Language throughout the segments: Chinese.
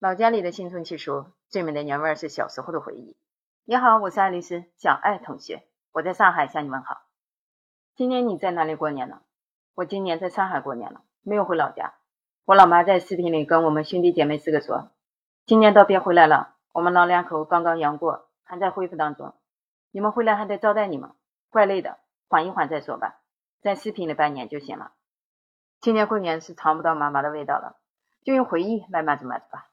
老家里的新春期说，最美的年味是小时候的回忆。你好，我是爱丽丝小爱同学，我在上海向你们好。今年你在哪里过年呢？我今年在上海过年了，没有回老家。我老妈在视频里跟我们兄弟姐妹四个说，今年都别回来了，我们老两口刚刚阳过，还在恢复当中。你们回来还得招待你们，怪累的，缓一缓再说吧，在视频里拜年就行了。今年过年是尝不到妈妈的味道了，就用回忆来满足满足吧。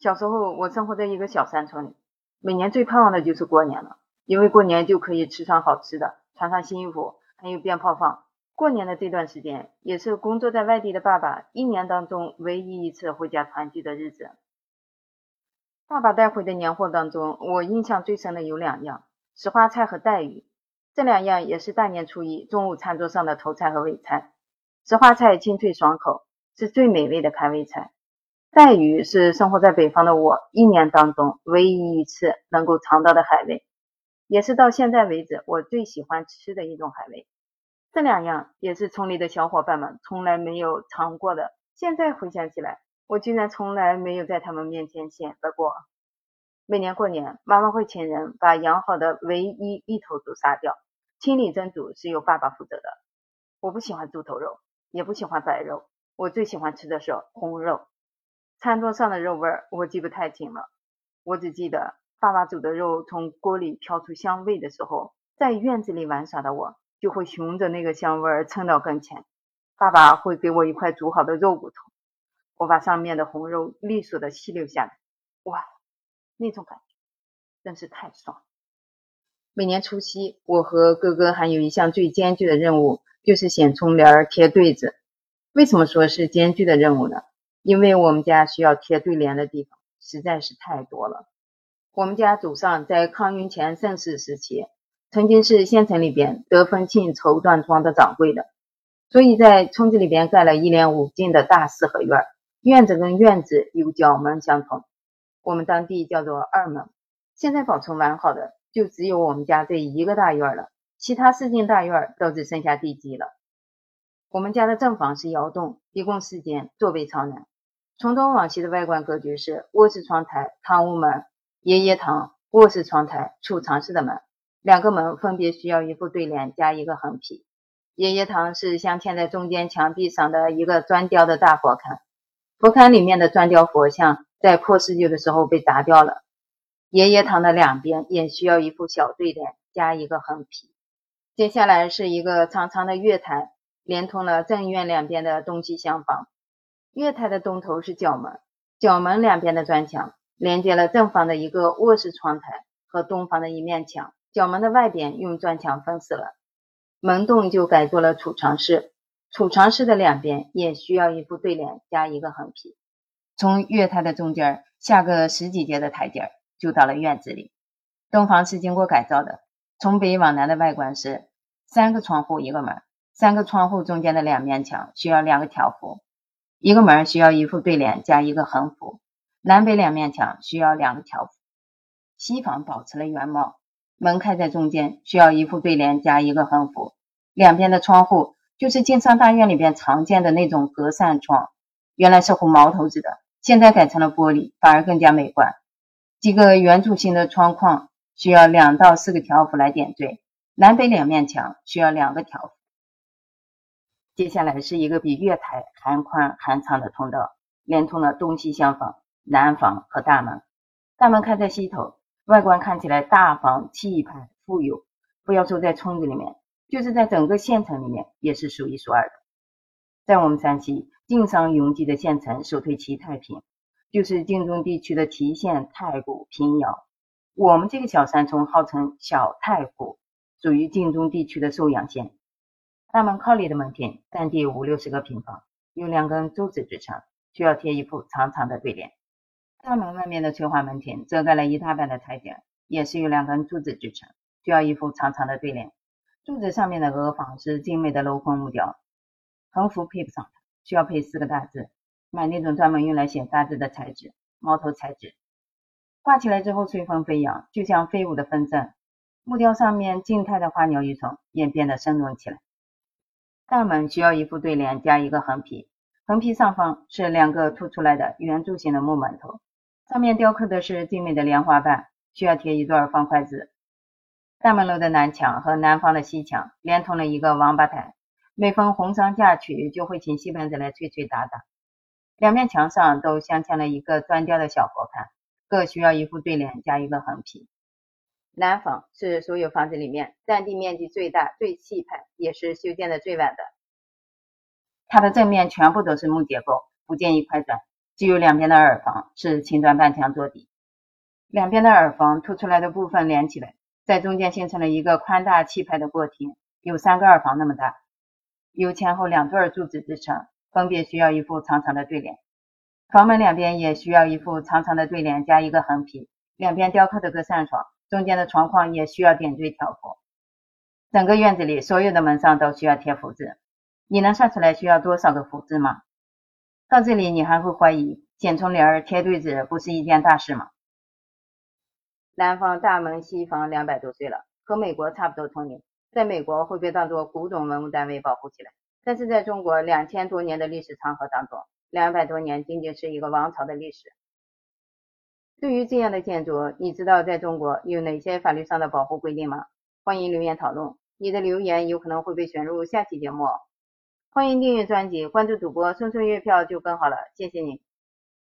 小时候我生活在一个小山村里，每年最盼望的就是过年了，因为过年就可以吃上好吃的，穿上新衣服，还有鞭炮放。过年的这段时间，也是工作在外地的爸爸一年当中唯一一次回家团聚的日子。爸爸带回的年货当中，我印象最深的有两样：石花菜和带鱼。这两样也是大年初一中午餐桌上的头菜和尾菜。石花菜清脆爽口，是最美味的开胃菜。带鱼是生活在北方的我一年当中唯一一次能够尝到的海味，也是到现在为止我最喜欢吃的一种海味。这两样也是村里的小伙伴们从来没有尝过的。现在回想起来，我居然从来没有在他们面前显摆过。每年过年，妈妈会请人把养好的唯一一头猪杀掉，清理蒸煮是由爸爸负责的。我不喜欢猪头肉，也不喜欢白肉，我最喜欢吃的是红肉。餐桌上的肉味儿我记不太清了，我只记得爸爸煮的肉从锅里飘出香味的时候，在院子里玩耍的我。就会循着那个香味儿蹭到跟前，爸爸会给我一块煮好的肉骨头，我把上面的红肉利索的吸溜下来，哇，那种感觉真是太爽。每年除夕，我和哥哥还有一项最艰巨的任务，就是选春联贴对子。为什么说是艰巨的任务呢？因为我们家需要贴对联的地方实在是太多了。我们家祖上在康雍乾盛世时期。曾经是县城里边得分庆绸缎庄的掌柜的，所以在村子里边盖了一连五进的大四合院，院子跟院子有角门相通，我们当地叫做二门。现在保存完好的就只有我们家这一个大院了，其他四进大院都只剩下地基了。我们家的正房是窑洞，一共四间，坐北朝南。从东往西的外观格局是卧室窗台、堂屋门、爷爷堂、卧室窗台、储藏室的门。两个门分别需要一副对联加一个横批。爷爷堂是镶嵌在中间墙壁上的一个砖雕的大佛龛，佛龛里面的砖雕佛像在破四旧的时候被砸掉了。爷爷堂的两边也需要一副小对联加一个横批。接下来是一个长长的月台，连通了正院两边的东西厢房。月台的东头是角门，角门两边的砖墙连接了正房的一个卧室窗台和东房的一面墙。角门的外边用砖墙封死了，门洞就改做了储藏室。储藏室的两边也需要一副对联加一个横批。从月台的中间下个十几阶的台阶，就到了院子里。东房是经过改造的，从北往南的外观是三个窗户一个门，三个窗户中间的两面墙需要两个条幅，一个门需要一副对联加一个横幅。南北两面墙需要两个条幅。西房保持了原貌。门开在中间，需要一副对联加一个横幅。两边的窗户就是晋商大院里边常见的那种格扇窗，原来是红毛头子的，现在改成了玻璃，反而更加美观。几个圆柱形的窗框需要两到四个条幅来点缀。南北两面墙需要两个条幅。接下来是一个比月台还宽还长的通道，连通了东西厢房、南房和大门。大门开在西头。外观看起来大方气派富有，不要说在村子里面，就是在整个县城里面也是数一数二的。在我们山西晋商云集的县城，首推齐太平，就是晋中地区的祁县、太谷、平遥。我们这个小山村号称小太谷，属于晋中地区的寿阳县。大门靠里的门厅占地五六十个平方，有两根柱子支撑，需要贴一副长长的对联。大门外面的翠花门厅遮盖了一大半的台阶，也是有两根柱子支撑，需要一副长长的对联。柱子上面的额房是精美的镂空木雕，横幅配不上它，需要配四个大字。买那种专门用来写大字的材质，毛头材质。挂起来之后随风飞扬，就像飞舞的风筝。木雕上面静态的花鸟鱼虫也变得生动起来。大门需要一副对联加一个横批，横批上方是两个凸出来的圆柱形的木门头。上面雕刻的是精美的莲花瓣，需要贴一段方块字。大门楼的南墙和南方的西墙连通了一个王八台，每逢红丧嫁娶，就会请戏班子来吹吹打打。两面墙上都镶嵌了一个砖雕的小佛龛，各需要一副对联加一个横批。南房是所有房子里面占地面积最大、最气派，也是修建的最晚的。它的正面全部都是木结构，不建议块砖，只有两边的耳房是青砖半墙做底，两边的耳房凸出来的部分连起来。在中间形成了一个宽大气派的过厅，有三个耳房那么大，由前后两对柱子支撑，分别需要一副长长的对联。房门两边也需要一副长长的对联加一个横批，两边雕刻的个扇窗，中间的窗框也需要点缀条幅。整个院子里所有的门上都需要贴福字，你能算出来需要多少个福字吗？到这里你还会怀疑剪窗帘贴对子不是一件大事吗？南方大门西方两百多岁了，和美国差不多同龄，在美国会被当作古董文物单位保护起来，但是在中国两千多年的历史长河当中，两百多年仅仅是一个王朝的历史。对于这样的建筑，你知道在中国有哪些法律上的保护规定吗？欢迎留言讨论，你的留言有可能会被选入下期节目。欢迎订阅专辑，关注主播，送送月票就更好了，谢谢你。